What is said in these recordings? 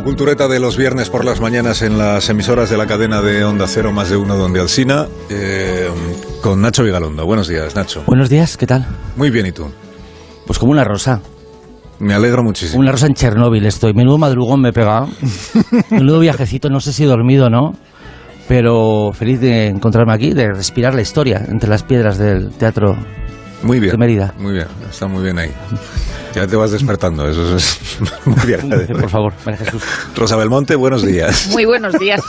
La cultureta de los viernes por las mañanas en las emisoras de la cadena de Onda Cero más de uno donde Alsina eh, con Nacho Vigalondo. Buenos días, Nacho. Buenos días, ¿qué tal? Muy bien, ¿y tú? Pues como una rosa. Me alegro muchísimo. Una rosa en Chernóbil estoy. Menudo madrugón me he pegado. Menudo viajecito, no sé si he dormido o no. Pero feliz de encontrarme aquí, de respirar la historia entre las piedras del teatro Muy bien. de Mérida. Muy bien, está muy bien ahí. Ya te vas despertando, eso es muy agradable. Por favor, María Jesús. Rosa Belmonte, buenos días. Muy buenos días.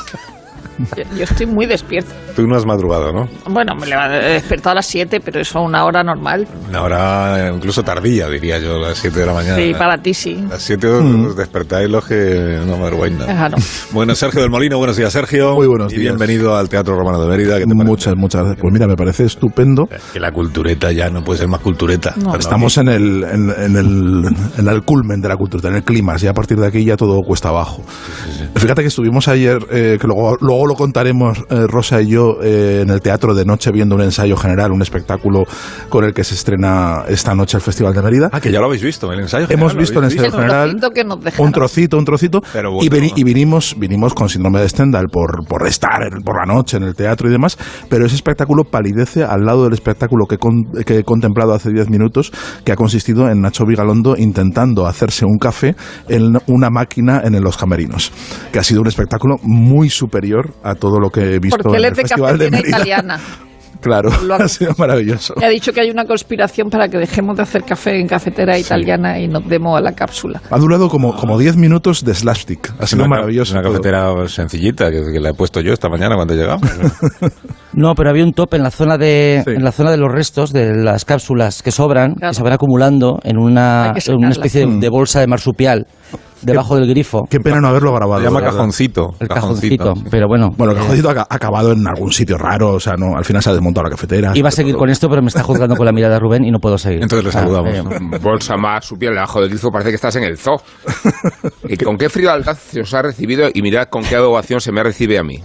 Yo, yo estoy muy despierta. Tú no has madrugado, ¿no? Bueno, me he despertado a las 7, pero eso a una hora normal. Una hora eh, incluso tardía, diría yo, a las 7 de la mañana. Sí, para ti sí. A las 7 os despertáis los que no madrugáis nada. Ajá, no. Bueno, Sergio del Molino, buenos días, Sergio. Muy buenos y días. bienvenido al Teatro Romano de Mérida. ¿qué te? Muchas, muchas gracias. Pues mira, me parece estupendo. Que la cultureta ya no puede ser más cultureta. No. Estamos en el, en, en el, en el culmen de la cultura, en el clima, y a partir de aquí ya todo cuesta abajo. Fíjate que estuvimos ayer, eh, que luego, luego lo contaremos eh, Rosa y yo, eh, en el Teatro de Noche viendo un ensayo general, un espectáculo con el que se estrena esta noche el Festival de Mérida. Ah, que ya lo habéis visto, el ensayo. Hemos general, ¿lo visto el ensayo general. trocito que nos dejaron. Un trocito, un trocito. Pero y, bueno. veni- y vinimos, vinimos con síndrome de Stendhal por, por estar en- por la noche en el teatro y demás, pero ese espectáculo palidece al lado del espectáculo que, con- que he contemplado hace 10 minutos, que ha consistido en Nacho Vigalondo intentando hacerse un café en una máquina en los camerinos, que ha sido un espectáculo muy superior a todo lo que he visto Porque en el es de Festival de Mérida. italiana. Claro, Lo ha- ha sido maravilloso. Me ha dicho que hay una conspiración para que dejemos de hacer café en cafetera italiana y nos demos a la cápsula. Ha durado como, como 10 minutos de slapstick. Ha sido Una- maravilloso. Una todo. cafetera sencillita que, que la he puesto yo esta mañana cuando llegamos. No, pero había un top en la zona de, Sí. en la zona de los restos de las cápsulas que sobran, Claro. que se van acumulando en una, en una especie de, de bolsa de marsupial debajo del grifo. Qué pena no haberlo grabado. Se llama cajoncito. el cajoncito. Pero bueno, Bueno, el eh, cajoncito ha ha acabado en algún sitio raro, o sea, no, al final se ha desmontado la cafetera. iba a seguir con esto, pero me está juzgando con la mirada Rubén y no puedo seguir. Entonces le Ah, saludamos. eh, bolsa más su piel debajo del grifo, parece que estás en el zoo. ¿Y con qué frialdad se os ha recibido? Y mirad con qué adobación se me recibe a mí.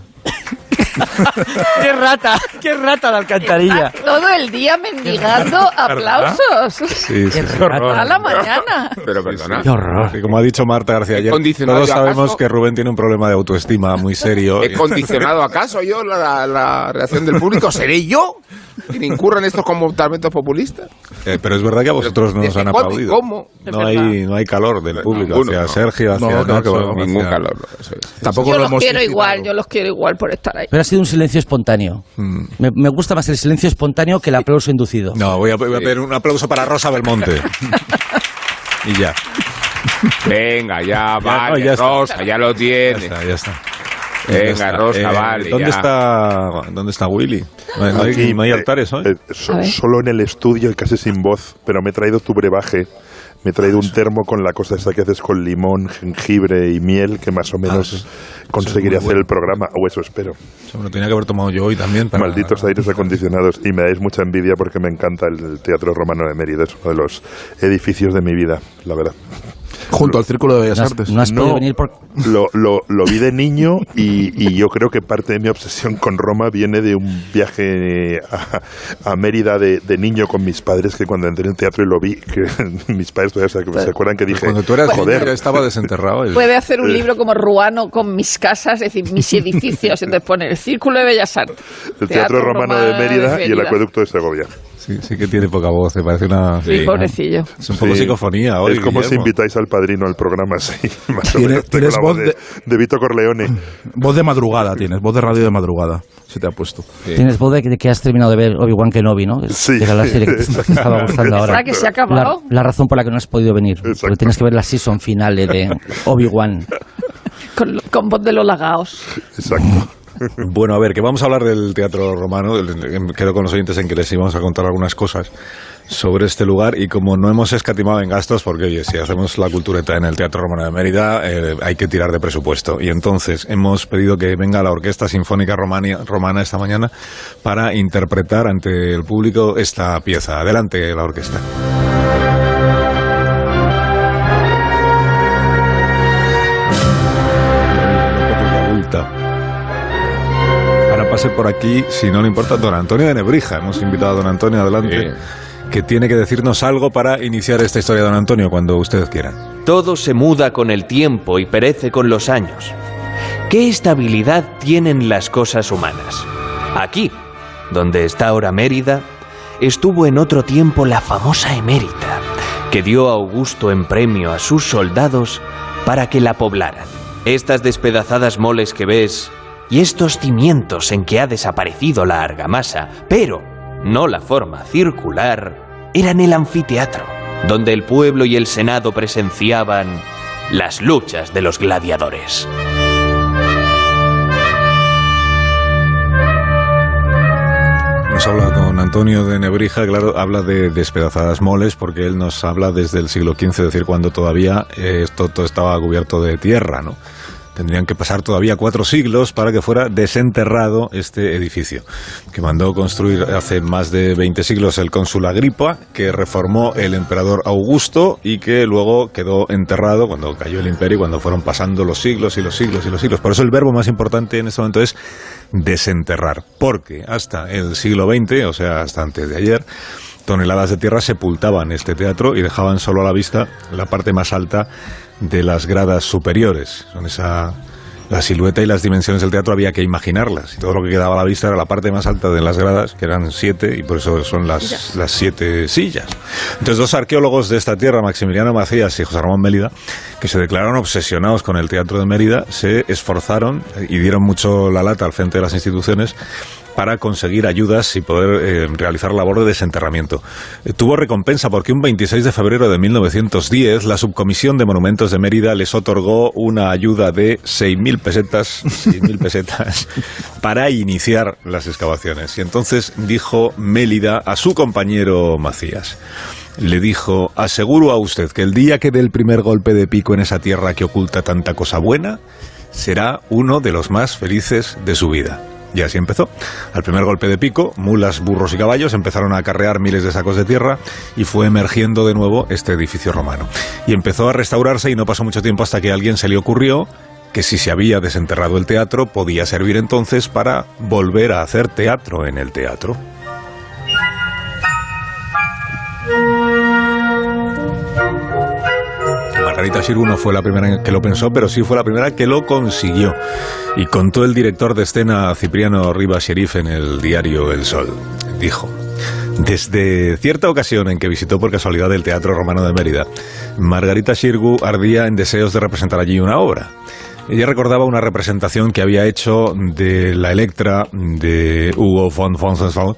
¡Qué rata! ¡Qué rata la alcantarilla! Todo el día mendigando aplausos. Sí, sí, sí. A la mañana. Pero perdona. ¡Qué horror! Que como ha dicho Marta García ayer, todos sabemos acaso? que Rubén tiene un problema de autoestima muy serio. ¿He condicionado acaso yo la, la reacción del público? ¿Seré yo quien incurra en estos comportamientos populistas? Eh, pero es verdad que a vosotros no os ¿Desde han aplaudido. cómo? No hay, no hay calor del público Ninguno, hacia no. Sergio, hacia No, que Nacho, va, hacia- Ningún calor. no, eso es. Tampoco Yo lo los hemos quiero igual, yo los quiero igual por estar ahí. Pero ha sido un silencio espontáneo. Mm. Me, me gusta más el silencio espontáneo que el aplauso inducido. No, voy a, voy a pedir un aplauso para Rosa Belmonte. y ya. Venga, ya, vale, no, ya está. Rosa, ya lo Ya tiene. está, ya está. Venga. Rosa, Eh, vale, ¿dónde está, ¿Dónde está Willy? No hay, no hay- Aquí, no hay altares hoy. eh, so- solo en el estudio y casi sin voz, pero me he traído tu brebaje. Me he traído un termo con la cosa esa que haces con limón, jengibre y miel, que más o menos eso- conseguiré eso es muy hacer el programa, o eso espero. Eso me lo tenía que haber tomado yo hoy también. Para... Malditos aires acondicionados. Y me dais mucha envidia porque me encanta el Teatro Romano de Mérida. Es uno de los edificios de mi vida, la verdad. Junto al Círculo de Bellas No has, Artes. no has No. podido venir por... Lo, lo, lo vi de niño y, y yo creo que parte de mi obsesión con Roma viene de un viaje a, a Mérida de, de niño con mis padres, que cuando entré en teatro y lo vi, que mis padres todavía se, se acuerdan que dije, Cuando tú eras joder, niño estaba desenterrado. el- Puede hacer un libro como Ruano con mis casas, es decir, mis edificios. Entonces pone el Círculo de Bellas Artes. el Teatro, Romano, de Mérida y el. Acueducto de Segovia. Sí, sí que tiene poca voz, me parece una... Sí, pobrecillo. Es un poco Sí. psicofonía hoy, Es como si invitáis al padrino al programa, sí. Más o Tienes- menos. Tengo la voz de, de Vito Corleone. Voz de madrugada tienes, voz de radio de madrugada. Se te ha puesto. Tienes voz de que, de que has terminado de ver Obi-Wan Kenobi, ¿no? Sí. Que era la serie que te, estaba gustando ahora. ¿Verdad que se ha La, acabado? la razón por la que no has podido venir. Porque tienes que ver la season finale de Obi-Wan. Con, con voz de los lagaos. Exacto. Bueno, a ver, que vamos a hablar del teatro romano. El- Quedo con los oyentes en que les íbamos a contar algunas cosas sobre este lugar y como no hemos escatimado en gastos, porque oye, si hacemos la cultureta en el Teatro Romano de Mérida, eh, hay que tirar de presupuesto. Y entonces hemos pedido que venga la Orquesta Sinfónica Romania- Romana esta mañana para interpretar ante el público esta pieza. Adelante, la orquesta. Pase por aquí, si no le importa, don Antonio de Nebrija. Hemos invitado a don Antonio adelante, que tiene que decirnos algo para iniciar esta historia, don Antonio, cuando usted quiera. Todo se muda con el tiempo y perece con los años. ¿Qué estabilidad tienen las cosas humanas? Aquí, donde está ahora Mérida, estuvo en otro tiempo la famosa emérita, que dio a Augusto en premio a sus soldados para que la poblaran. Estas despedazadas moles que ves y estos cimientos en que ha desaparecido la argamasa, pero no la forma circular, eran el anfiteatro, donde el pueblo y el Senado presenciaban las luchas de los gladiadores. Nos habla don Antonio de Nebrija, claro, habla de despedazadas moles, porque él nos habla desde el siglo XV, es decir, cuando todavía eh, esto todo estaba cubierto de tierra, ¿no? Tendrían que pasar todavía cuatro siglos para que fuera desenterrado este edificio, que mandó construir hace más de 20 siglos el cónsul Agripa, que reformó el emperador Augusto y que luego quedó enterrado cuando cayó el imperio y cuando fueron pasando los siglos y los siglos y los siglos. Por eso el verbo más importante en este momento es desenterrar, porque hasta el siglo XX, o sea, hasta antes de ayer, toneladas de tierra sepultaban este teatro y dejaban solo a la vista la parte más alta de las gradas superiores. Son esa la silueta y las dimensiones del teatro había que imaginarlas y todo lo que quedaba a la vista era la parte más alta de las gradas, que eran siete y por eso son las, las siete sillas. Entonces dos arqueólogos de esta tierra, Maximiliano Macías y José Ramón Mélida, que se declararon obsesionados con el teatro de Mérida, se esforzaron y dieron mucho la lata al frente de las instituciones para conseguir ayudas y poder eh, realizar labor de desenterramiento. Eh, tuvo recompensa porque un 26 de febrero de 1910 la Subcomisión de Monumentos de Mérida les otorgó una ayuda de 6.000 pesetas, 6.000 pesetas para iniciar las excavaciones. Y entonces dijo Mélida a su compañero Macías, le dijo, aseguro a usted que el día que dé el primer golpe de pico en esa tierra que oculta tanta cosa buena, será uno de los más felices de su vida. Y así empezó. Al primer golpe de pico, mulas, burros y caballos empezaron a acarrear miles de sacos de tierra y fue emergiendo de nuevo este edificio romano. Y empezó a restaurarse y no pasó mucho tiempo hasta que a alguien se le ocurrió que si se había desenterrado el teatro podía servir entonces para volver a hacer teatro en el teatro. Margarita Xirgu no fue la primera que lo pensó, pero sí fue la primera que lo consiguió. Y contó el director de escena Cipriano Rivas Sheriff en el diario El Sol. Dijo, desde cierta ocasión en que visitó por casualidad el Teatro Romano de Mérida, Margarita Xirgu ardía en deseos de representar allí una obra. Ella recordaba una representación que había hecho de la Electra de Hugo von Fonsenfeld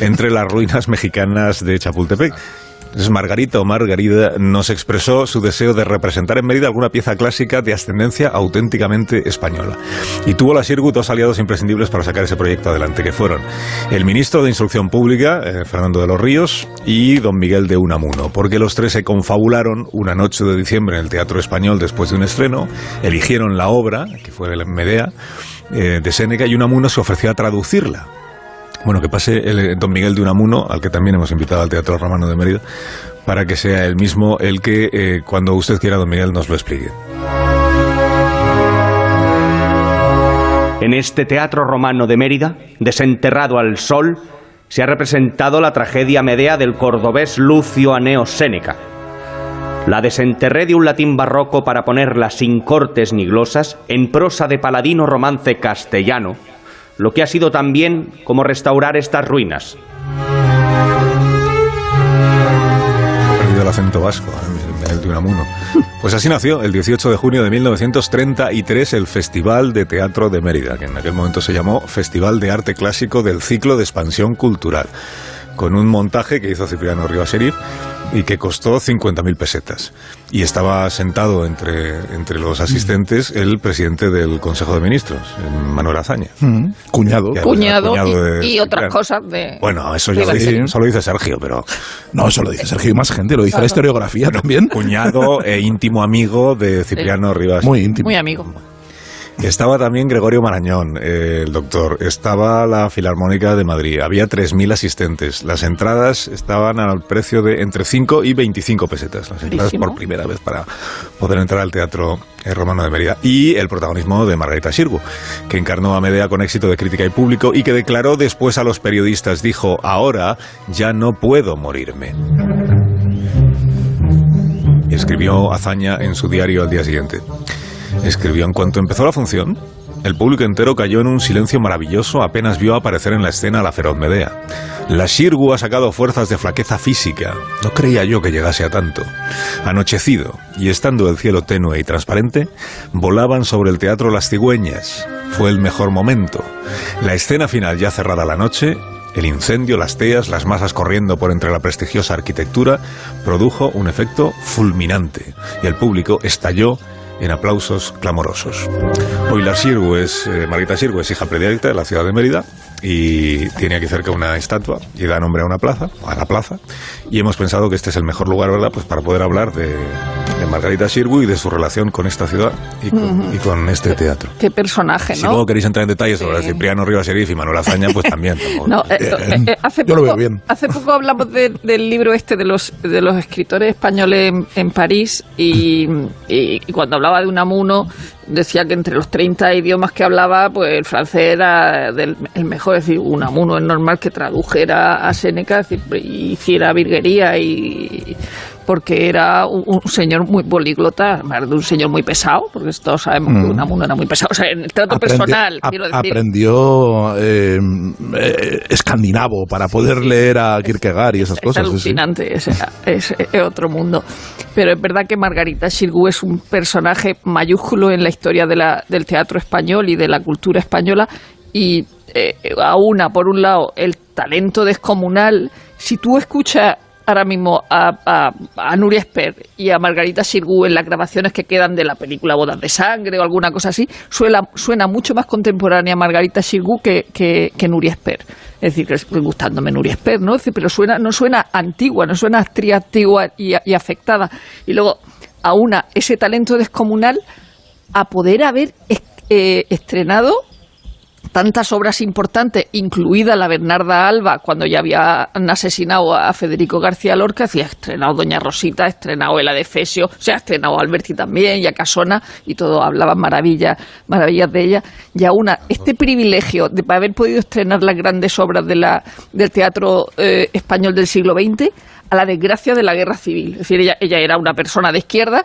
entre las ruinas mexicanas de Chapultepec. Margarita o Margarida nos expresó su deseo de representar en Mérida alguna pieza clásica de ascendencia auténticamente española. Y tuvo la Sirgu dos aliados imprescindibles para sacar ese proyecto adelante, que fueron el ministro de Instrucción Pública, eh, Fernando de los Ríos, y don Miguel de Unamuno, porque los tres se confabularon una noche de diciembre en el Teatro Español después de un estreno, eligieron la obra, que fue Medea, eh, de Séneca, y Unamuno se ofreció a traducirla. Bueno, que pase el, eh, don Miguel de Unamuno, al que también hemos invitado al Teatro Romano de Mérida, para que sea él mismo el que, eh, cuando usted quiera, don Miguel, nos lo explique. En este teatro romano de Mérida, desenterrado al sol, se ha representado la tragedia Medea del cordobés Lucio Aneo Séneca. La desenterré de un latín barroco para ponerla sin cortes ni glosas en prosa de paladino romance castellano, lo que ha sido también como restaurar estas ruinas. Ha perdido el acento vasco, ¿eh? el de Unamuno. Pues así nació el 18 de junio de 1933 el Festival de Teatro de Mérida, que en aquel momento se llamó Festival de Arte Clásico del Ciclo de Expansión Cultural, con un montaje que hizo Cipriano Rivas Serif y que costó 50.000 pesetas. Y estaba sentado entre, entre los asistentes el presidente del Consejo de Ministros, Manuel Azaña. Mm, Cuñado. Que- Cuñado, de y, y otras Cipriano. cosas de... Bueno, eso ya lo dice, eso lo dice Sergio, pero No, eso lo dice Sergio y más gente, lo dice la historiografía también. cuñado e íntimo amigo de Cipriano Rivas. Muy íntimo. Muy amigo. Estaba también Gregorio Marañón, eh, el doctor. Estaba la Filarmónica de Madrid. Había 3.000 asistentes. Las entradas estaban al precio de entre 5 y 25 pesetas. Las entradas por primera vez para poder entrar al Teatro eh, Romano de Mérida. Y el protagonismo de Margarita Sirgu, que encarnó a Medea con éxito de crítica y público y que declaró después a los periodistas, dijo, ahora ya no puedo morirme. Escribió Azaña en su diario al día siguiente. Escribió en cuanto empezó la función, el público entero cayó en un silencio maravilloso apenas vio aparecer en la escena a la feroz Medea. La Shirgu ha sacado fuerzas de flaqueza física. No creía yo que llegase a tanto. Anochecido, y estando el cielo tenue y transparente, volaban sobre el teatro las cigüeñas. Fue el mejor momento. La escena final ya cerrada la noche, el incendio, las teas, las masas corriendo por entre la prestigiosa arquitectura, produjo un efecto fulminante, y el público estalló en aplausos clamorosos. Hoy la Sirgu es, eh, Margarita Sirgu es hija predilecta de la ciudad de Mérida y tiene aquí cerca una estatua y da nombre a una plaza, a la plaza, y hemos pensado que este es el mejor lugar, ¿verdad?, pues para poder hablar de, de Margarita Sirgu y de su relación con esta ciudad y con, y con este teatro. Qué personaje, Si ¿no? luego queréis entrar en detalles sobre Sí. Cipriano Rivas Serif y Manuel Azaña, pues también. No, eh, eh, eh, hace, yo lo poco, veo bien. hace poco hablamos de- del libro este de los, de los escritores españoles en, en París y, y- y cuando hablaba de Unamuno decía que entre los 30 idiomas que hablaba, pues el francés era del- el mejor. Es decir, Unamuno es normal que tradujera a decir, y hiciera virguería y porque era un, un señor muy políglota, además de un señor muy pesado, porque todos sabemos que Mm. Unamuno era muy pesado. O sea, en el trato Aprendió- personal, quiero decir. aprendió eh, eh, escandinavo para poder leer a Kierkegaard y esas es cosas. sí, sí. alucinante, es, es- es otro mundo. Pero es verdad que Margarita Xirgu es un personaje mayúsculo en la historia de la- del teatro español y de la cultura española y eh, aúna, por un lado, el talento descomunal. Si tú escuchas ahora mismo a, a, a Nuria Esper y a Margarita Xirgu en las grabaciones que quedan de la película Bodas de Sangre o alguna cosa así, suena, suena mucho más contemporánea Margarita Xirgu que, que, que Nuria Esper. Es decir, gustándome Nuria Esper, ¿no? Pero suena, no suena antigua, no suena actriz antigua y, y afectada. Y luego aúna ese talento descomunal a poder haber eh, estrenado tantas obras importantes, incluida la Bernarda Alba, cuando ya habían asesinado a Federico García Lorca, decía, ha estrenado Doña Rosita, ha estrenado El Adefesio, se ha estrenado Alberti también, y a Casona, y todo hablaban maravillas, maravillas de ella. Y aún este privilegio de haber podido estrenar las grandes obras de la, del teatro eh, español del siglo XX, a la desgracia de la guerra civil. Es decir, ella, ella era una persona de izquierda,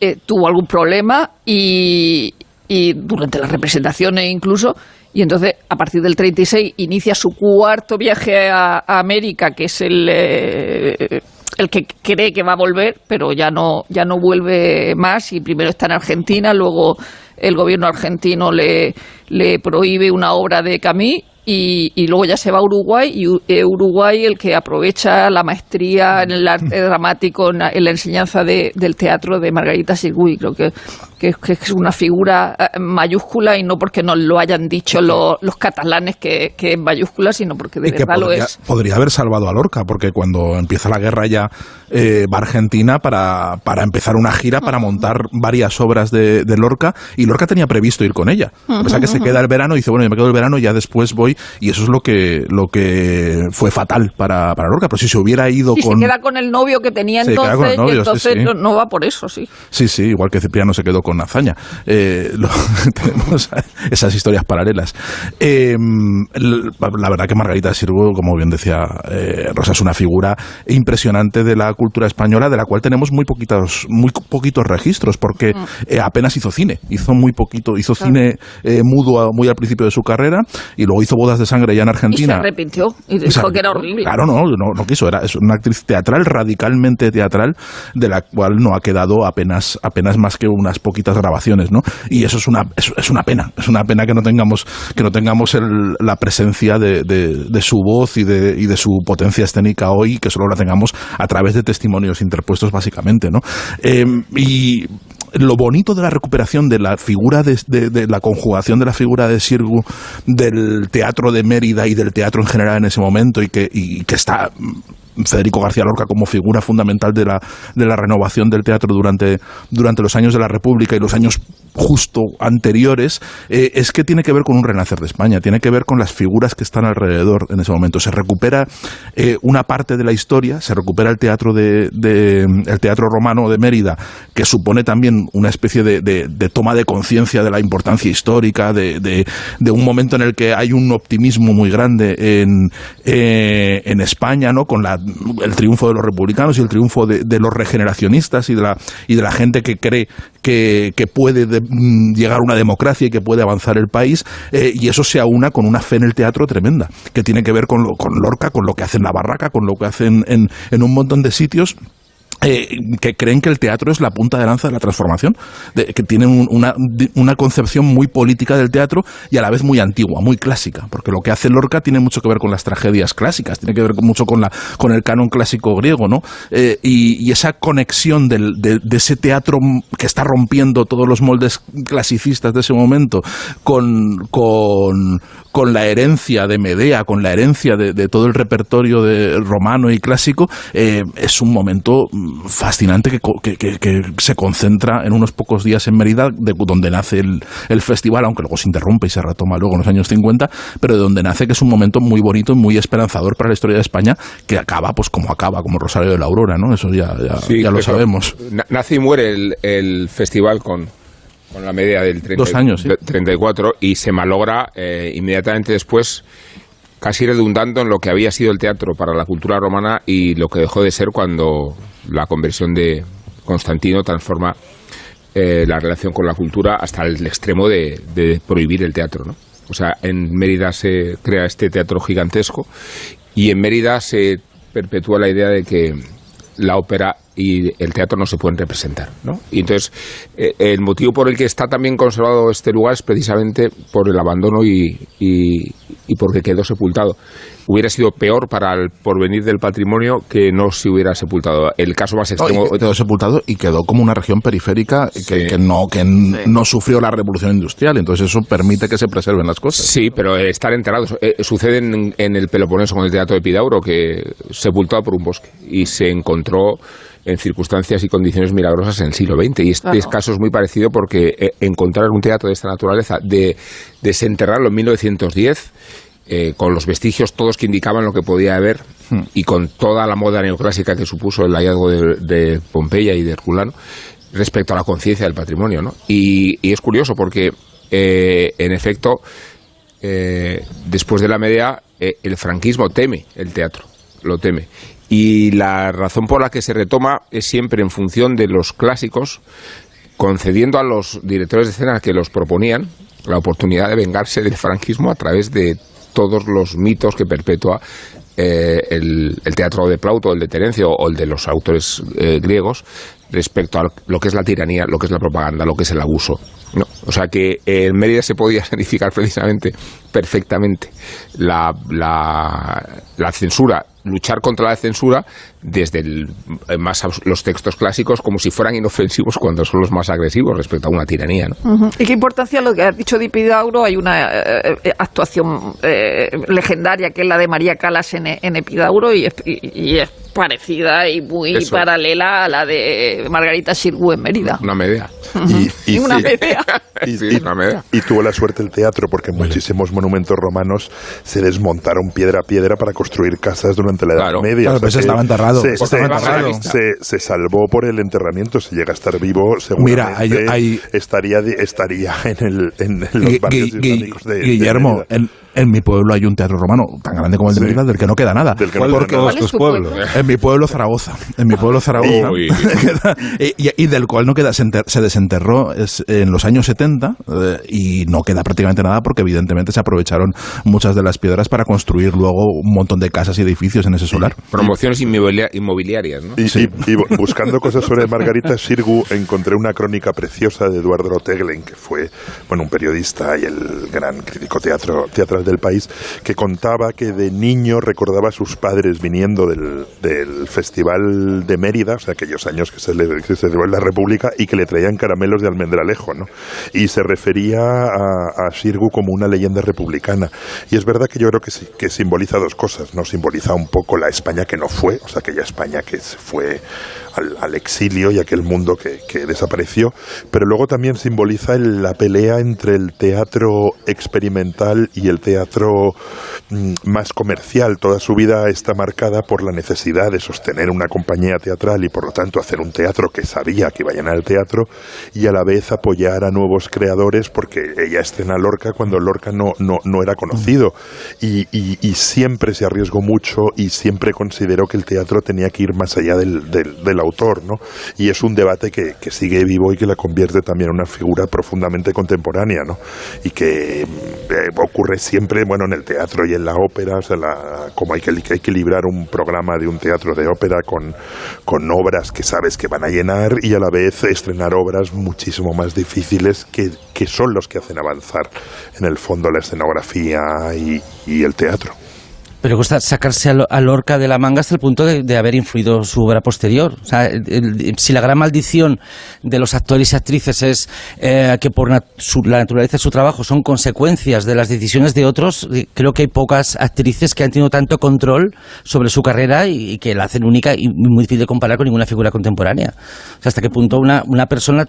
eh, tuvo algún problema y, y durante las representaciones incluso. Y entonces, a partir del 36, inicia su cuarto viaje a, a América, que es el, eh, el que cree que va a volver, pero ya no, ya no vuelve más. Y primero está en Argentina, luego el gobierno argentino le, le prohíbe una obra de Camille y, y luego ya se va a Uruguay y eh, Uruguay el que aprovecha la maestría en el arte dramático, en la, en la enseñanza de- del teatro de Margarita Sirgui. Creo que, que, que es una figura eh, mayúscula y no porque nos lo hayan dicho los, los catalanes que, que es mayúscula, sino porque de y que verdad lo podría, es. podría haber salvado a Lorca, porque cuando empieza la guerra ya eh, va a Argentina para, para empezar una gira para montar varias obras de, de Lorca, y Lorca tenía previsto ir con ella. Lo que pasa que se queda el verano y dice, bueno, yo me quedo el verano y ya después voy, y eso es lo que, lo que fue fatal para, para Lorca. Pero si se hubiera ido Y con... se queda con el novio que tenía entonces, novio, y sí, entonces sí. No, no va por eso, sí. Sí, sí, igual que Cipriano se quedó con Azaña. Eh, lo- tenemos esas historias paralelas. Eh, la verdad que Margarita Sirgo, como bien decía eh, Rosa, es una figura impresionante de la cultura española, de la cual tenemos muy poquitos, muy poquitos registros, porque eh, apenas hizo cine, hizo muy poquito, hizo cine eh, mudo a- muy al principio de su carrera, y luego hizo Bodas de Sangre ya en Y se Argentina. arrepintió y O sea, dijo que era horrible. Claro, no, no, no quiso. Era es una actriz teatral, radicalmente teatral, de la cual no ha quedado apenas, apenas más que unas poquitas grabaciones, ¿no? Y eso es una, es, una pena. Es una pena que no tengamos, que no tengamos el- la presencia de, de- de su voz y de, y de su potencia escénica hoy, que solo la tengamos a través de testimonios interpuestos, básicamente, ¿no? Eh, y lo bonito de la recuperación de la figura de, la conjugación de la figura de Sirgu del teatro de Mérida y del teatro en general en ese momento y que, y que está mm, Federico García Lorca como figura fundamental de la, de la renovación del teatro durante, durante los años de la República y los años justo anteriores, eh, es que tiene que ver con un renacer de España, tiene que ver con las figuras que están alrededor en ese momento. Se recupera eh, una parte de la historia, se recupera el teatro de, de- el teatro romano de Mérida, que supone también una especie de, de- toma de conciencia de la importancia histórica, de, de- un momento en el que hay un optimismo muy grande en, eh, en España, ¿no? Con la, el triunfo de los republicanos y el triunfo de, los regeneracionistas y de la, y de la gente que cree que, que puede de- mm, llegar una democracia y que puede avanzar el país, eh, y eso se aúna con una fe en el teatro tremenda, que tiene que ver con, lo- con Lorca, con lo que hace en la barraca, con lo que hacen en, en un montón de sitios eh, que creen que el teatro es la punta de lanza de la transformación, que tienen un- una, una concepción muy política del teatro y a la vez muy antigua, muy clásica, porque lo que hace Lorca tiene mucho que ver con las tragedias clásicas, tiene que ver mucho con, la, con el canon clásico griego, ¿no? Eh, y, esa conexión de, ese teatro que está rompiendo todos los moldes clasicistas de ese momento con, con, con la herencia de Medea, con la herencia de, todo el repertorio de romano y clásico, eh, es un momento fascinante que, que- que- que se concentra en unos pocos días en Mérida, de donde nace el, el festival, aunque luego se interrumpe y se retoma luego en los años 50, pero de donde nace que es un momento muy bonito y muy esperanzador para la historia de España, que acaba pues como acaba, como Rosario de la Aurora, ¿no? Eso ya, ya, Sí, ya lo sabemos. Na- Nace y muere el, el festival con, con la media del 30 Dos años, sí. 34 y se malogra eh, inmediatamente después, casi redundando en lo que había sido el teatro para la cultura romana y lo que dejó de ser cuando la conversión de Constantino transforma eh, la relación con la cultura hasta el extremo de, de prohibir el teatro. ¿no? O sea, en Mérida se crea este teatro gigantesco y en Mérida se perpetúa la idea de que la ópera y el teatro no se pueden representar. ¿no? Y entonces, eh, el motivo por el que está también conservado este lugar es precisamente por el abandono y, y, y porque quedó sepultado. Hubiera sido peor para el porvenir del patrimonio que no se hubiera sepultado. El caso más No, extremo. que quedó sepultado y quedó como una región periférica que, Sí. que no que no sufrió la revolución industrial entonces eso permite que se preserven las cosas Sí, pero estar enterrados. Eh, sucede en, en el Peloponeso con el Teatro de Epidauro, que sepultado por un bosque y se encontró en circunstancias y condiciones milagrosas en el siglo XX. Y este Claro. caso es muy parecido porque eh, encontrar un teatro de esta naturaleza, de desenterrarlo en 1910, eh, con los vestigios todos que indicaban lo que podía haber y con toda la moda neoclásica que supuso el hallazgo de, de Pompeya y de Herculano respecto a la conciencia del patrimonio. ¿no? Y, y es curioso porque, eh, en efecto, eh, después de la media, eh, el franquismo teme el teatro, lo teme. Y la razón por la que se retoma es siempre en función de los clásicos, concediendo a los directores de escena que los proponían la oportunidad de vengarse del franquismo a través de todos los mitos que perpetúa eh, el, teatro de Plauto, el de Terencio o el de los autores eh, griegos respecto a lo que es la tiranía, lo que es la propaganda, lo que es el abuso. No, o sea que eh, en Mérida se podía significar precisamente perfectamente la, la, la censura, luchar contra la censura desde el, eh, más los textos clásicos como si fueran inofensivos cuando son los más agresivos respecto a una tiranía. ¿no? ¿Y qué importancia lo que has dicho de Epidauro? Hay una eh, eh, actuación eh, legendaria que es la de María Calas en, Epidauro y es parecida y muy Eso. paralela a la de Margarita Xirgu en Mérida. Una media. Y, y- Una media. y- Sí, y- una media. y tuvo la suerte el teatro porque muchísimos monumentos romanos se desmontaron piedra a piedra para construir casas durante la Edad Claro. Media. Claro, O sea pero ese que estaba enterrado. Se, Estaba se- enterrado. se- se salvó por el enterramiento. Si llega a estar vivo, seguramente hay- hay- estaría, estaría en, el, en los barrios Gui- islámicos de, de Guillermo, en, En mi pueblo hay un teatro romano tan grande como el de Sí. Mérida del que no queda nada. Del que ¿Cuál no todos nada. tus tu pueblos? pueblo? En mi pueblo Zaragoza, en mi pueblo Zaragoza, Uy. y, y del cual no queda, se, enter- se desenterró es- en los años 70 eh, y no queda prácticamente nada porque evidentemente se aprovecharon muchas de las piedras para construir luego un montón de casas y edificios en ese solar. Promociones inmobilia- inmobiliarias, ¿no? Y, y- y bu- buscando cosas sobre Margarita Sirgu encontré una crónica preciosa de Eduardo Roteglen, que fue bueno, un periodista y el gran crítico teatro, teatral del país, que contaba que de niño recordaba a sus padres viniendo del, del Festival de Mérida, o sea, aquellos años que se, le, que la República, y que le traían caramelos de almendralejo, ¿no? Y se refería a, a Sirgu como una leyenda republicana. Y es verdad que yo creo que, sí, que simboliza dos cosas, ¿no? Simboliza un poco la España que no fue, o sea, aquella España que se fue al, exilio y aquel mundo que, que desapareció, pero luego también simboliza el- la pelea entre el teatro experimental y el teatro mm, más comercial. Toda su vida está marcada por la necesidad de sostener una compañía teatral y por lo tanto hacer un teatro que sabía que iba a llenar el teatro y a la vez apoyar a nuevos creadores porque ella estrena Lorca cuando Lorca no, no, no era conocido y, y- siempre se arriesgó mucho y siempre consideró que el teatro tenía que ir más allá del, del autor, ¿no? Y es un debate que, sigue vivo y que la convierte también en una figura profundamente contemporánea, ¿no? Y que eh, ocurre siempre, bueno, en el teatro y en la ópera, o sea, la- como hay que, que equilibrar un programa de un teatro de ópera con, con obras que sabes que van a llenar y a la vez estrenar obras muchísimo más difíciles que, que son los que hacen avanzar en el fondo la escenografía y el teatro. Pero cuesta sacarse a, a Lorca de la manga hasta el punto de, haber influido su obra posterior. O sea, si la gran maldición de los actores y actrices es eh, que por nat- su- la naturaleza de su trabajo son consecuencias de las decisiones de otros, eh, creo que hay pocas actrices que han tenido tanto control sobre su carrera y, y que la hacen única y muy difícil de comparar con ninguna figura contemporánea. O sea, hasta qué punto una, una persona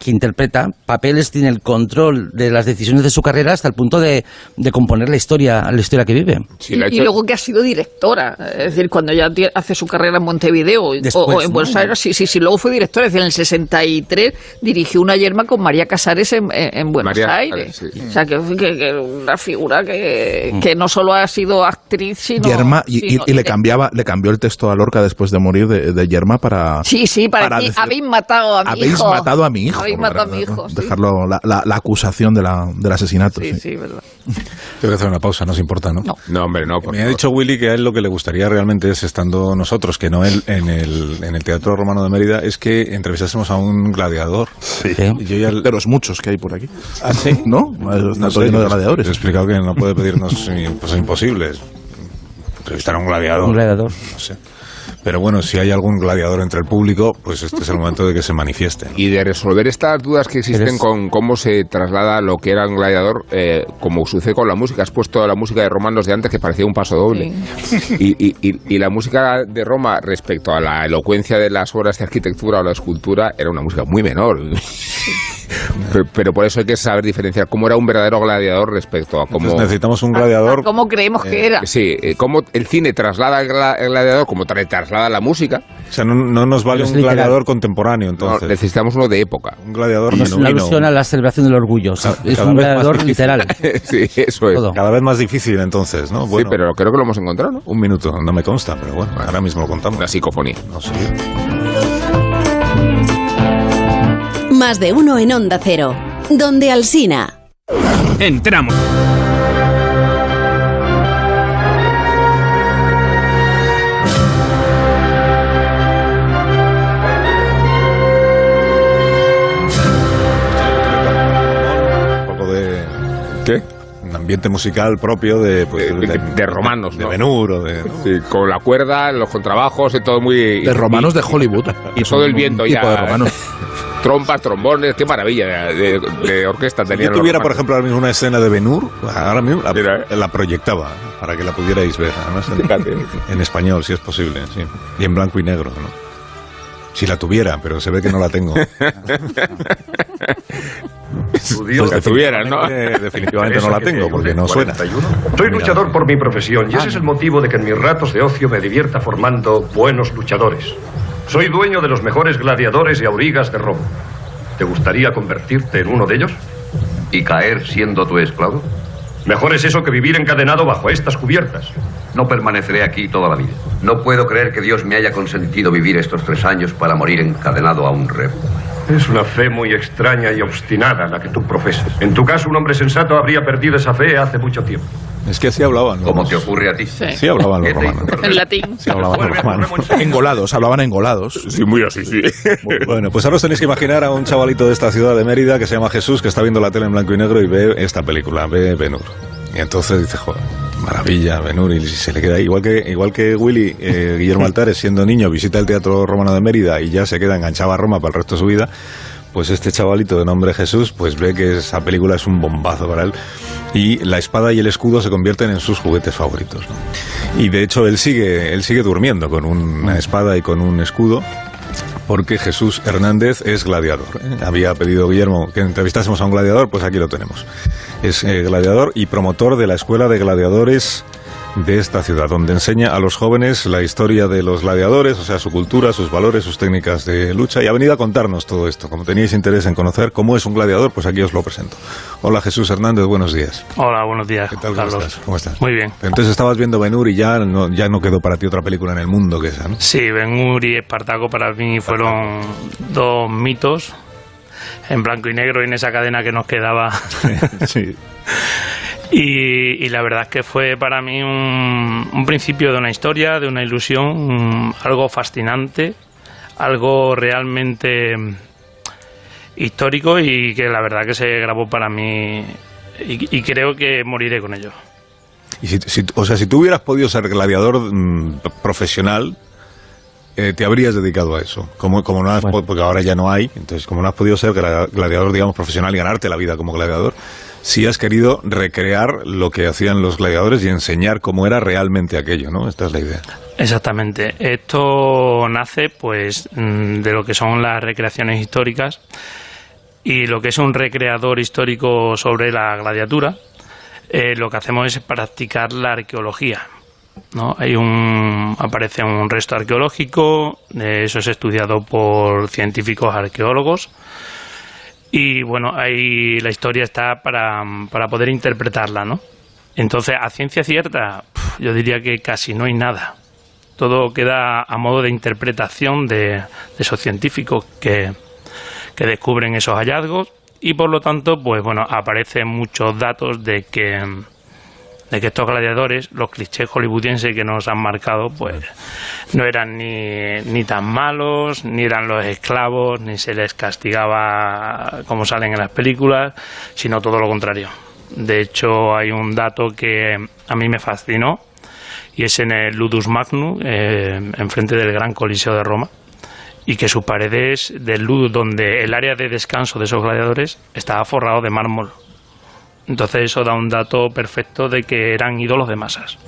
que interpreta papeles tiene el control de las decisiones de su carrera hasta el punto de, de componer la historia, la historia que vive. Sí, y, luego que ha sido directora, es decir, cuando ya hace su carrera en Montevideo o- Después, o, en ¿no? Buenos Aires, sí, sí, sí, luego fue directora, es decir, en el 63 dirigió una yerma con María Casares en, en- en Buenos María Aires. Sí. O sea, que, que- que una figura que, que no solo ha sido actriz, sino... Yerma, y, y- sino y le directora. cambiaba, le cambió el texto a Lorca después de morir de, de Yerma para Sí, sí, para, para decir, habéis matado a mi habéis hijo. matado a mi hijo. A mi hijo. Dejarlo la, la- la acusación de la, del asesinato. Sí, sí. sí, verdad. Tengo que hacer una pausa, no os importa, ¿no? No. No, hombre, no. por Me ha favor. dicho Willy que a él lo que le gustaría realmente es, estando nosotros, que no él, en el, en el Teatro Romano de Mérida, es que entrevistásemos a un gladiador. Sí. Yo ya... De los muchos que hay por aquí. ¿Ah, sí? ¿No? No todo sé, lleno de gladiadores. He explicado que no puede pedirnos cosas imposibles. Entrevistar a un gladiador. Un gladiador. No sé. Pero bueno, si hay algún gladiador entre el público, pues este es el momento de que se manifieste. ¿no? Y de resolver estas dudas que existen Eres- con cómo se traslada lo que era un gladiador, eh, como sucede con la música. Has puesto la música de romanos de antes que parecía un paso doble. Y, y- y- y la música de Roma respecto a la elocuencia de las obras de arquitectura o la escultura era una música muy menor. Pero, pero por eso hay que saber diferenciar cómo era un verdadero gladiador respecto a cómo... Entonces necesitamos un gladiador. ¿Cómo creemos que era? Sí, eh, cómo el cine traslada al gladiador, como tra- traslada la música. O sea, no, no nos vale un literal. gladiador contemporáneo, No, entonces. necesitamos uno de época. un gladiador No es una alusión a la celebración del orgullo. o sea, Cada- es cada un gladiador literal. sí, eso es. Todo. Cada vez más difícil, entonces, ¿no? sí, pero creo que lo hemos encontrado, ¿no? un minuto, no me consta, pero bueno, ahora mismo lo contamos. Una psicofonía. No sé. Más de uno en Onda Cero. Donde Alsina. Entramos. Un poco de ¿Qué? un ambiente musical propio de pues, De- de- de romanos, de ¿no? De ¿no? Sí, con la cuerda, los contrabajos y todo muy... De romanos de Hollywood. Y todo el viento Un ya. tipo de romanos. Trompas, trombones, qué maravilla de, de- de orquesta Si tenían yo tuviera, por ejemplo, ahora mismo una escena de Ben-Hur, ahora mismo la, Mira, eh. la proyectaba para que la pudierais ver, además en, Fíjate. en español, si es posible, sí. Y en blanco y negro, ¿no? Si la tuviera, pero se ve que no la tengo. Pues que tuvieras, ¿no? Definitivamente, definitivamente no la tengo, porque no suena. Soy luchador por mi profesión y ese es el motivo de que en mis ratos de ocio me divierta formando buenos luchadores. Soy dueño de los mejores gladiadores y aurigas de Roma. ¿Te gustaría convertirte en uno de ellos? ¿Y caer siendo tu esclavo? Mejor es eso que vivir encadenado bajo estas cubiertas. No permaneceré aquí toda la vida. No puedo creer que Dios me haya consentido vivir estos tres años para morir encadenado a un rebo. Es una fe muy extraña y obstinada la que tú profesas. En tu caso, un hombre sensato habría perdido esa fe hace mucho tiempo. Es que así hablaban. ¿Cómo te ocurre a ti? Sí, hablaban los romanos. En latín. Sí, hablaban los romanos. Engolados, hablaban engolados. Sí, muy así, sí. Bueno, pues ahora os tenéis que imaginar a un chavalito de esta ciudad de Mérida que se llama Jesús, que está viendo la tele en blanco y negro y ve esta película, ve Benur. Y entonces dice, joder, maravilla, Benur, y se le queda. Igual que, igual que Willy, eh, Guillermo Altares, siendo niño, visita el Teatro Romano de Mérida y ya se queda enganchado a Roma para el resto de su vida. Pues este chavalito de nombre Jesús, pues ve que esa película es un bombazo para él y la espada y el escudo se convierten en sus juguetes favoritos. Y de hecho él sigue, él sigue durmiendo con una espada y con un escudo porque Jesús Hernández es gladiador. ¿eh? Había pedido Guillermo que entrevistásemos a un gladiador, pues aquí lo tenemos. Es eh, gladiador y promotor de la Escuela de Gladiadores de esta ciudad, donde enseña a los jóvenes la historia de los gladiadores, o sea, su cultura, sus valores, sus técnicas de lucha, y ha venido a contarnos todo esto. Como teníais interés en conocer cómo es un gladiador, pues aquí os lo presento. Hola Jesús Hernández, buenos días. Hola, buenos días. ¿Qué tal, Carlos. ¿Cómo estás? ¿Cómo estás? Muy bien. Entonces estabas viendo Ben-Hur y ya no, ya no quedó para ti otra película en el mundo que esa, ¿no? Sí, Ben Hur y Espartaco para mí fueron dos mitos en blanco y negro y en esa cadena que nos quedaba. sí. Y, y la verdad es que fue para mí un, un principio de una historia, de una ilusión, un- algo fascinante, algo realmente mm, histórico y que la verdad que se grabó para mí y, y creo que moriré con ello. Y si, si- o sea, si tú hubieras podido ser gladiador mm, profesional, eh, te habrías dedicado a eso. Como, como no has, po- porque ahora ya no hay, entonces como no has podido ser gladiador, digamos, profesional y ganarte la vida como gladiador, sí has querido recrear lo que hacían los gladiadores y enseñar cómo era realmente aquello, ¿no? Esta es la idea. Exactamente. Esto nace, pues, mm, de lo que son las recreaciones históricas y lo que es un recreador histórico sobre la gladiatura. eh, lo que hacemos es practicar la arqueología. ¿no? Hay un, aparece un resto arqueológico, eso es estudiado por científicos arqueólogos. Y bueno, ahí la historia está para, para poder interpretarla, ¿no? Entonces, a ciencia cierta, yo diría que casi no hay nada. Todo queda a modo de interpretación de, de esos científicos que, que descubren esos hallazgos y por lo tanto, pues bueno, aparecen muchos datos de que de que estos gladiadores, los clichés hollywoodienses que nos han marcado, pues no eran ni, ni tan malos, ni eran los esclavos, ni se les castigaba como salen en las películas, sino todo lo contrario. De hecho, hay un dato que a mí me fascinó y es en el Ludus Magnum, eh, enfrente del Gran Coliseo de Roma, y que sus paredes del Ludus, donde el área de descanso de esos gladiadores estaba forrado de mármol. Entonces eso da un dato perfecto de que eran ídolos de masas.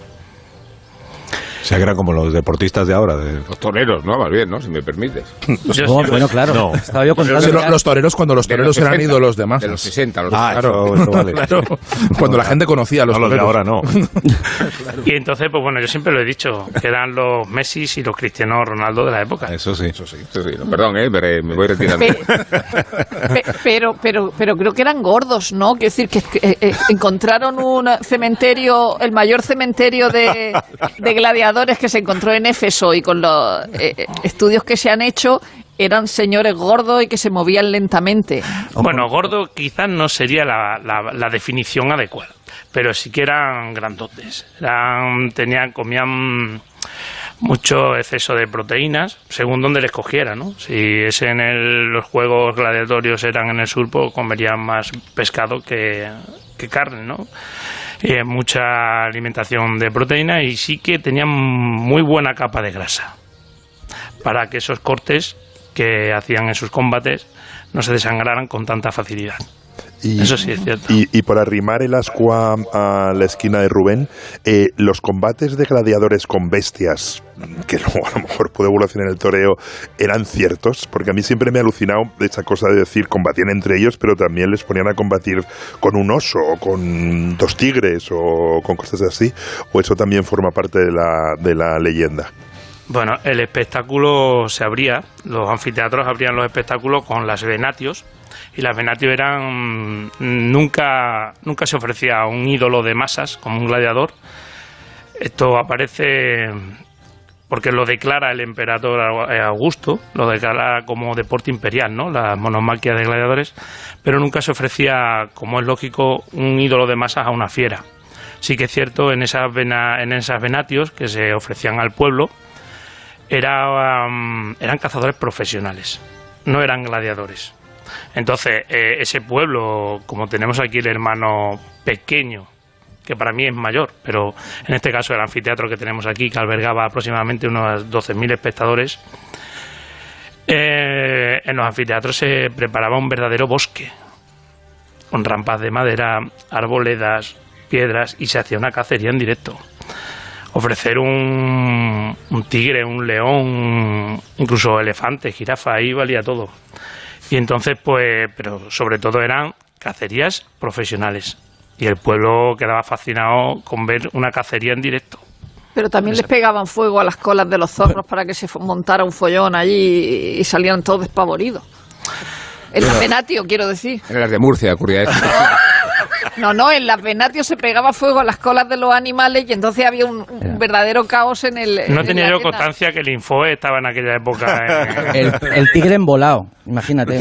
O sea, que eran como los deportistas de ahora. De... Los toreros, ¿no? Más bien, ¿no? Si me permites. No, bueno, claro. No. Estaba yo contando los toreros, cuando los toreros los eran 60, ídolos de masas. De los 60, los Ah, Claro, eso, eso vale. claro. Cuando la gente conocía a los No, los de toreros. ahora no. Y entonces, pues bueno, yo siempre lo he dicho, que eran los Messi y los Cristiano Ronaldo de la época. Eso sí. Eso sí, eso sí. No, perdón, ¿eh? Pero, me voy retirando. Pe- pe- pero, pero, pero creo que eran gordos, ¿no? Quiero decir que eh, eh, encontraron un cementerio, el mayor cementerio de, de gladiadores que se encontró en Éfeso y con los eh, eh, estudios que se han hecho eran señores gordos y que se movían lentamente. Bueno, gordo quizás no sería la, la- la definición adecuada, pero sí que eran grandotes. Eran, tenían, comían mucho exceso de proteínas, según donde les cogiera, ¿no? Si es en el- los juegos gladiatorios eran en el sur, pues comerían más pescado que, que carne, ¿no? Mucha alimentación de proteína y sí que tenían muy buena capa de grasa para que esos cortes que hacían en sus combates no se desangraran con tanta facilidad. Y, Eso sí es cierto. Y, y por arrimar el ascua a la esquina de Rubén, eh, los combates de gladiadores con bestias, que luego a lo mejor puede evolucionar en el toreo, eran ciertos, porque a mí siempre me ha alucinado esa cosa de decir combatían entre ellos, pero también les ponían a combatir con un oso, o con dos tigres, o con cosas así, o eso también forma parte de la, de la leyenda. Bueno, el espectáculo se abría, los anfiteatros abrían los espectáculos con las venatios y las venatios eran nunca nunca se ofrecía un ídolo de masas como un gladiador. Esto aparece porque lo declara el emperador Augusto, lo declara como deporte imperial, ¿no? Las monomaquias de gladiadores, pero nunca se ofrecía, como es lógico, un ídolo de masas a una fiera. Sí que es cierto, en esas, en esas venatios que se ofrecían al pueblo, era, um, eran cazadores profesionales, no eran gladiadores. Entonces, eh, ese pueblo, como tenemos aquí el hermano pequeño que para mí es mayor, pero en este caso el anfiteatro que tenemos aquí, que albergaba aproximadamente unos 12.000 espectadores, eh, en los anfiteatros se preparaba un verdadero bosque, con rampas de madera, arboledas, piedras, y se hacía una cacería en directo. Ofrecer un, un tigre, un león, incluso elefante, jirafa, ahí valía todo. Y entonces, pues, pero sobre todo eran cacerías profesionales y el pueblo quedaba fascinado con ver una cacería en directo. Pero también les pegaban fuego a las colas de los zorros para que se montara un follón allí y salían todos despavoridos. El penatio, quiero decir. En las de Murcia ocurría eso. No, no, en las venatios se pegaba fuego a las colas de los animales y entonces había un, verdadero caos en el. No tenía yo constancia que el Infoe estaba en aquella época. El, tigre embolado, imagínate.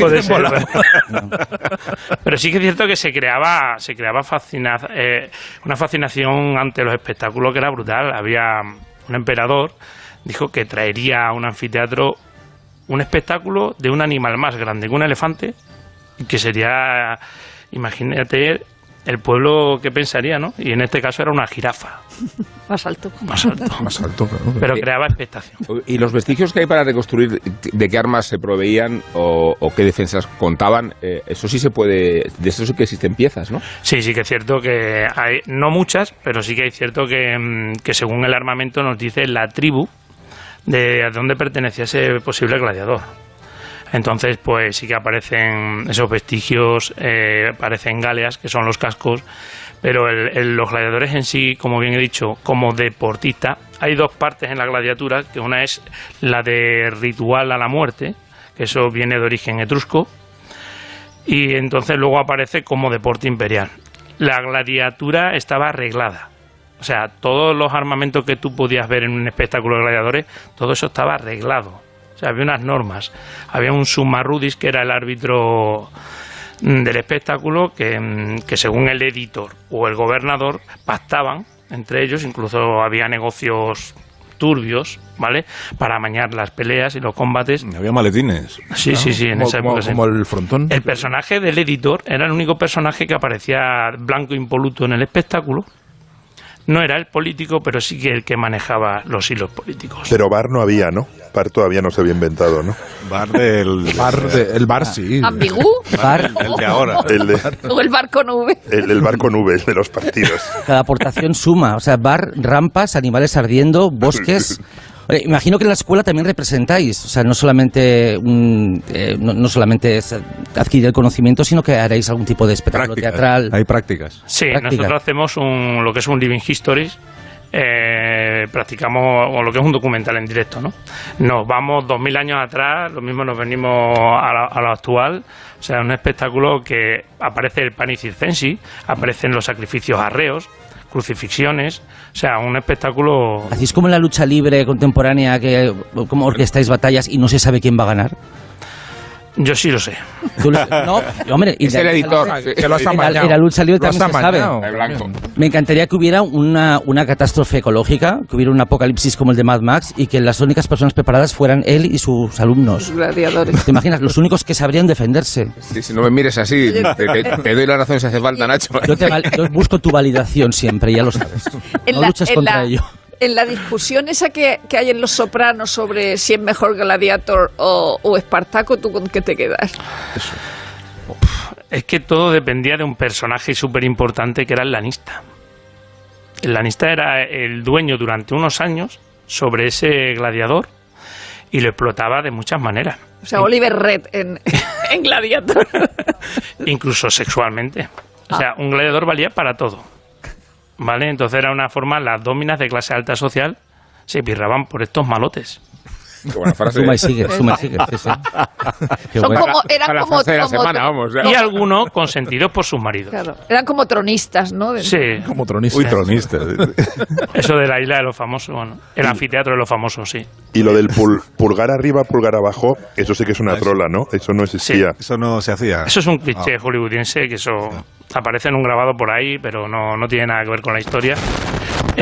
Pero sí que es cierto que se creaba, se creaba fascina, eh, una fascinación ante los espectáculos que era brutal. Había un emperador dijo que traería a un anfiteatro un espectáculo de un animal más grande que un elefante, que sería, imagínate, el pueblo que pensaría, ¿no? Y en este caso era una jirafa. Más alto. Más alto. Más alto, Pero creaba expectación. ¿Y los vestigios que hay para reconstruir de qué armas se proveían o, qué defensas contaban? Eh, eso sí se puede... De eso sí que existen piezas, ¿no? Sí, sí que es cierto que hay... No muchas, pero sí que es cierto que, mm, que según el armamento nos dice la tribu de a dónde pertenecía ese posible gladiador. Entonces, pues sí que aparecen esos vestigios, eh, aparecen galeas, que son los cascos, pero los gladiadores en sí, como bien he dicho, como deportista, hay dos partes en la gladiatura, que una es la de ritual a la muerte, que eso viene de origen etrusco, y entonces luego aparece como deporte imperial. La gladiatura estaba arreglada, o sea, todos los armamentos que tú podías ver en un espectáculo de gladiadores, todo eso estaba arreglado había unas normas. Había un sumarrudis que era el árbitro mm, del espectáculo que, mm, que según el editor o el gobernador pactaban entre ellos, incluso había negocios turbios, ¿vale? Para amañar las peleas y los combates. Había maletines. Sí, sí, sí, en esa época. Como el frontón. El personaje del editor era el único personaje que aparecía blanco impoluto en el espectáculo no era el político, pero sí que el que manejaba los hilos políticos. Pero bar no había, ¿no? Bar todavía no se había inventado, ¿no? Bar del... Bar, el bar sí. ¿Ambigú? Bar. El de ahora. El de, o el bar con V. El, bar con V, el de los partidos. Cada aportación suma, o sea, bar, rampas, animales ardiendo, bosques... imagino que en la escuela también representáis, o sea, no solamente, eh, no, solamente es adquirir el conocimiento, sino que haréis algún tipo de espectáculo teatral. Hay prácticas. Sí, nosotros hacemos un, lo que es un Living Histories. Eh, practicamos o lo que es un documental en directo, ¿no? Nos vamos dos mil años atrás, lo mismo nos venimos a, lo actual, o sea, un espectáculo que aparece el pan y circensi, aparecen los sacrificios arreos, crucifixiones, o sea, un espectáculo... Así es como en la lucha libre contemporánea, que como orquestáis batallas y no se sabe quién va a ganar. Yo sí lo sé. no, hombre, es el editor que lo has la libre también se sabe. Me encantaría que hubiera una, una catástrofe ecológica, que hubiera un apocalipsis como el de Mad Max y que las únicas personas preparadas fueran él y sus alumnos. Gladiadores. ¿Te imaginas? Los únicos que sabrían defenderse. Sí, si no me mires así, te, doy la razón si hace falta, Nacho. Yo, te, busco tu validación siempre, ya lo sabes. No luchas contra ello en la discusión esa que, hay en Los Sopranos sobre si es mejor Gladiator o, Espartaco, ¿tú con qué te quedas? Es que todo dependía de un personaje súper importante que era el lanista. El lanista era el dueño durante unos años sobre ese gladiador y lo explotaba de muchas maneras. O sea, Oliver Red en, Gladiator. Incluso sexualmente. O sea, un gladiador valía para todo. ¿Vale? Entonces era una forma, las dominas de clase alta social se pirraban por estos malotes. Qué buena frase. Suma y sigue, suma y sigue. sí, sí. Son bueno. como, eran Para la como, frase de la como- semana, vamos. Y algunos consentidos por sus maridos. claro, eran como tronistas, ¿no? De- Sí, Como tronista. Uy, tronista. eso de la isla de los famosos, bueno, el anfiteatro de los famosos, sí. Y lo del pul- pulgar arriba, pulgar abajo, eso sí que es una trola, ¿no? Eso no existía. Eso no se hacía. Eso es un cliché hollywoodiense que eso aparece en un grabado por ahí, pero no, no tiene nada que ver con la historia.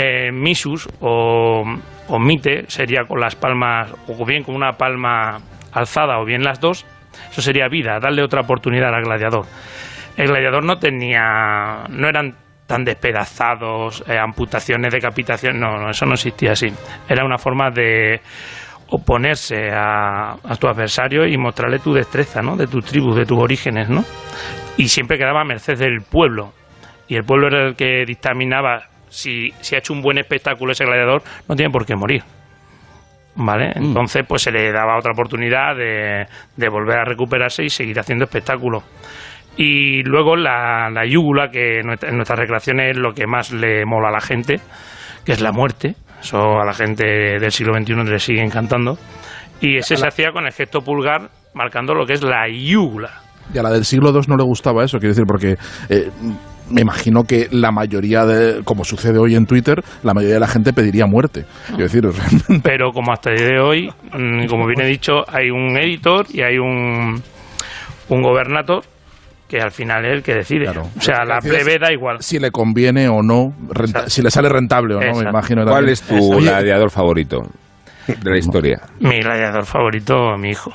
Eh, Misus o, o Mite sería con las palmas, o bien con una palma alzada o bien las dos. Eso sería vida, darle otra oportunidad al gladiador. El gladiador no tenía, no eran tan despedazados, eh, amputaciones, decapitación, no, no, eso no existía así. Era una forma de oponerse a, a tu adversario y mostrarle tu destreza, ¿no? De tu tribu, de tus orígenes, ¿no? Y siempre quedaba a merced del pueblo. Y el pueblo era el que dictaminaba si, si ha hecho un buen espectáculo ese gladiador, no tiene por qué morir. ¿Vale? Entonces, pues se le daba otra oportunidad de, de volver a recuperarse y seguir haciendo espectáculo. Y luego la, la yúgula, que en nuestras recreaciones es lo que más le mola a la gente, que es la muerte. Eso a la gente del siglo XXI le sigue encantando. Y ese se hacía con el gesto pulgar, marcando lo que es la yúgula. Y a la del siglo II no le gustaba eso, quiero decir, porque eh, me imagino que la mayoría de, como sucede hoy en Twitter, la mayoría de la gente pediría muerte. Quiero decir, Pero como hasta el día de hoy, mm, como bien he dicho, hay un editor y hay un, un gobernator que al final es el que decide. O sea, la plebe da igual. si le conviene o no, renta- si le sale rentable o no, me imagino. ¿Cuál es tu gladiador favorito de la historia? Mi gladiador favorito, mi hijo.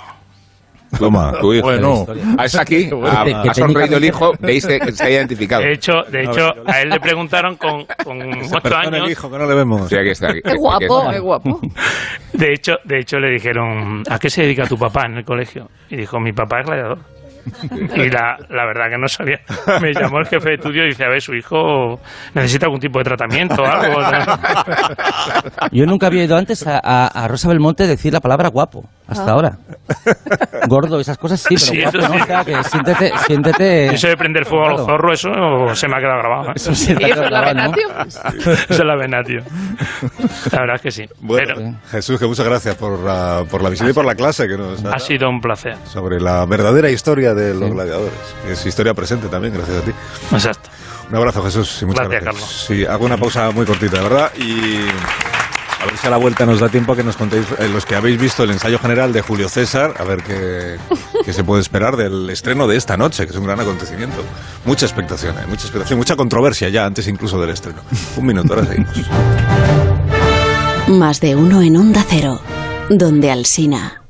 Toma, Tu hijo. Bueno. Ah, es aquí. Ah, Que- que ha sonreído el hijo, veis que se ha identificado. De hecho, de hecho a él le preguntaron con, con ocho Perdón, el años. hijo, que no le vemos. Sí, aquí está. aquí- Es aquí guapo, está. es guapo. De hecho, de hecho le dijeron, ¿a qué se dedica tu papá en el colegio? Y dijo, mi papá es gladiador. Y la, la verdad que no sabía. Me llamó el jefe de estudio y dice, a ver, su hijo necesita algún tipo de tratamiento o algo. Yo nunca había ido antes a, a- a Rosa Belmonte decir la palabra guapo, hasta Ah. ahora. Gordo, esas cosas sí, pero Sí, guapo eso no. sí. O sea, que siéntete, siéntete... Eso de prender fuego a los Claro. zorros, eso se me ha quedado grabado. ¿eh? Eso sí, ¿Y eso es la grabado, ¿no? venatio? Eso es la vena, tío. La verdad es que sí. Bueno, Pero Jesús, que muchas gracias por la, por la visita y por la clase que nos ha sido un placer. sobre la verdadera historia de los gladiadores. que Es historia presente también, gracias a ti. Exacto. Un abrazo, Jesús, y muchas Gracias, gracias. Sí, hago una pausa muy cortita, de verdad, y a ver si a la vuelta nos da tiempo a que nos contéis, eh, los que habéis visto el ensayo general de Julio César, a ver qué, qué se puede esperar del estreno de esta noche, que es un gran acontecimiento. Mucha expectación, eh, mucha expectación, mucha controversia ya antes incluso del estreno. Un minuto, ahora seguimos. Más de uno en Onda Cero, donde Alsina.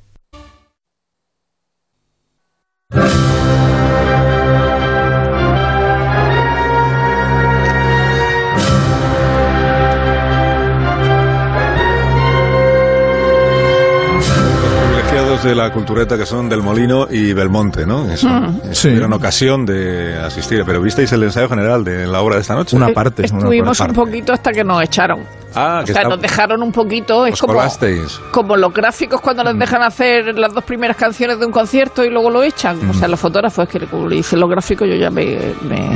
De la cultureta que son del Molino y Belmonte, ¿no? Eso, Mm. Sí. Tuvieron ocasión de asistir, pero ¿visteis el ensayo general de la obra de esta noche? Una parte. una Estuvimos parte. un poquito hasta que nos echaron. Ah, O que sea, está- nos dejaron un poquito. Es os como, colasteis. como los gráficos cuando les dejan hacer las dos primeras canciones de un concierto y luego lo echan. O sea, los fotógrafos, es que le dicen los gráficos, yo ya me, me,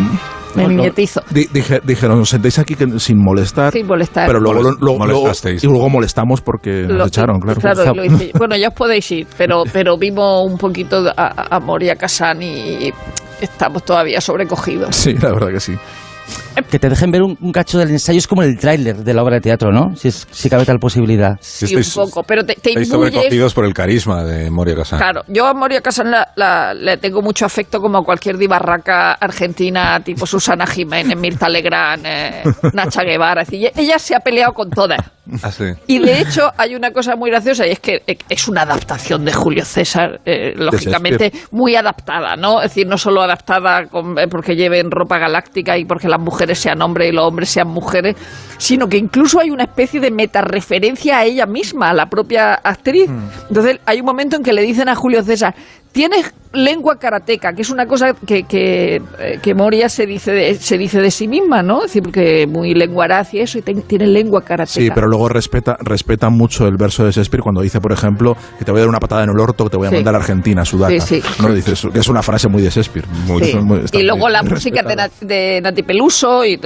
me No. Di- dije- dijeron, sentéis aquí que- sin molestar. Sin molestar. Pero luego, lo- lo- luego- Molestasteis. y luego molestamos porque Lo- nos echaron, claro. y lo hice- bueno, ya os podéis ir, pero, pero vimos un poquito a, a Moria Casán y estamos todavía sobrecogidos. Sí, la verdad que sí. Que te dejen ver un, un cacho del ensayo es como el tráiler de la obra de teatro, ¿no? Si, es- si cabe tal posibilidad. Sí, un poco, pero te, te Estáis imbuye. sobrecogidos por el carisma de Moria Casán. Claro, yo a Moria Casán la, la- le tengo mucho afecto como a cualquier divarraca argentina, tipo Susana Jiménez, Mirta Legrand, eh, Nacha Guevara. Es decir, ella se ha peleado con todas. Ah, sí. Y de hecho hay una cosa muy graciosa y es que es una adaptación de Julio César, eh, lógicamente muy adaptada, ¿no? Es decir, no solo adaptada con- eh, porque lleven ropa galáctica y porque las mujeres sean hombres y los hombres sean mujeres, sino que incluso hay una especie de metareferencia a ella misma, a la propia actriz. Entonces hay un momento en que le dicen a Julio César, Tienes lengua karateca, que es una cosa que, que, eh, que Moria se dice, de, se dice de sí misma, ¿no? Es decir, que muy lenguaraz y eso, y te- tiene lengua karateca. Sí, pero luego respeta, respeta mucho el verso de Shakespeare cuando dice, por ejemplo, que te voy a dar una patada en el orto, que te voy a Sí. mandar a Argentina, a Sudaca. Sí, sí. No dice eso, que es una frase muy de Shakespeare. Muy- es muy- y luego la música de. Nat- de Nati Peluso y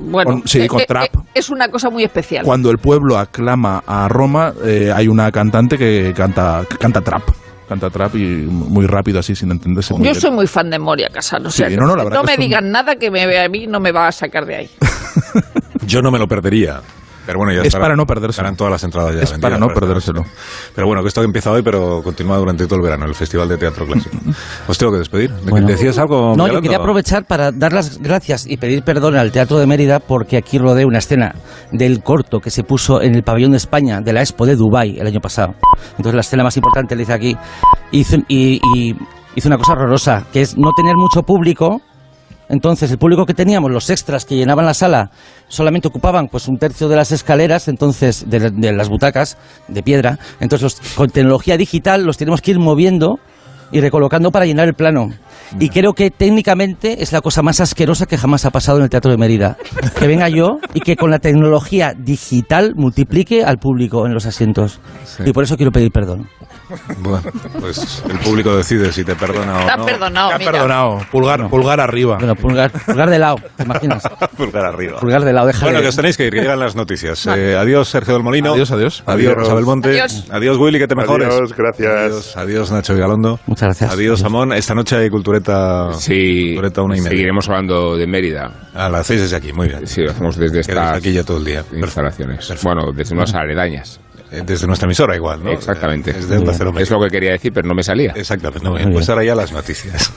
bueno, Con- sí, con eh, trap. eh, es una cosa muy especial. Cuando el pueblo aclama a Roma, eh, hay una cantante que canta, que canta trap. Canta trap y muy rápido así, sin entenderse muy Yo bien. soy muy fan de Moria Casano. o Sí, sea, no, no, la verdad que me es un- digan nada que me vea a mí no me va a sacar de ahí. Yo no me lo perdería. Pero bueno, ya Es estará- para no perdérselo. Estarán todas las entradas ya Es vendidas para no perdérselo. Pero bueno, que esto empieza hoy, pero continúa durante todo el verano, el Festival de Teatro Clásico. Os tengo que despedir. ¿De que Bueno. ¿Decías algo? No, yo quería aprovechar para dar las gracias y pedir perdón al Teatro de Mérida porque aquí rodé una escena del corto que se puso en el pabellón de España de la Expo de Dubai el año pasado. Entonces la escena más importante la hice aquí. Hice, y, y hice una cosa horrorosa, que es no tener mucho público. Entonces el público que teníamos, los extras que llenaban la sala, solamente ocupaban pues un tercio de las escaleras, entonces de, las butacas de piedra. Entonces los- con tecnología digital los tenemos que ir moviendo y recolocando para llenar el plano. Y creo que técnicamente es la cosa más asquerosa que jamás ha pasado en el Teatro de Mérida. Que venga yo y que con la tecnología digital multiplique al público en los asientos. Y por eso quiero pedir perdón. Bueno, pues el público decide si te perdona o Está no. perdonado, Te ha mira. perdonado. Pulgar, pulgar arriba. Bueno, pulgar, pulgar de lado, ¿te imaginas? Pulgar arriba. Pulgar de lado, déjale. Bueno, que os tenéis que ir, que llegan las noticias. Eh, adiós, Sergio del Molino. Adiós, adiós. Adiós, Adiós. Rosa Belmonte. Adiós. Willy, que te mejores. Adiós, gracias. Adiós, adiós, Nacho Vigalondo. Muchas gracias. Adiós, Amón. Esta noche hay cultureta. Sí, Cultureta una y media. seguiremos hablando de Mérida. A las seis desde aquí, muy bien. Sí, lo hacemos desde estas aquí ya todo el día. instalaciones. Bueno, desde unas aledañas. Eh, Desde nuestra emisora igual, ¿no? Exactamente. Desde Onda Cero Es lo que quería decir, pero no me salía. Exactamente. Bien. Pues ahora ya las noticias.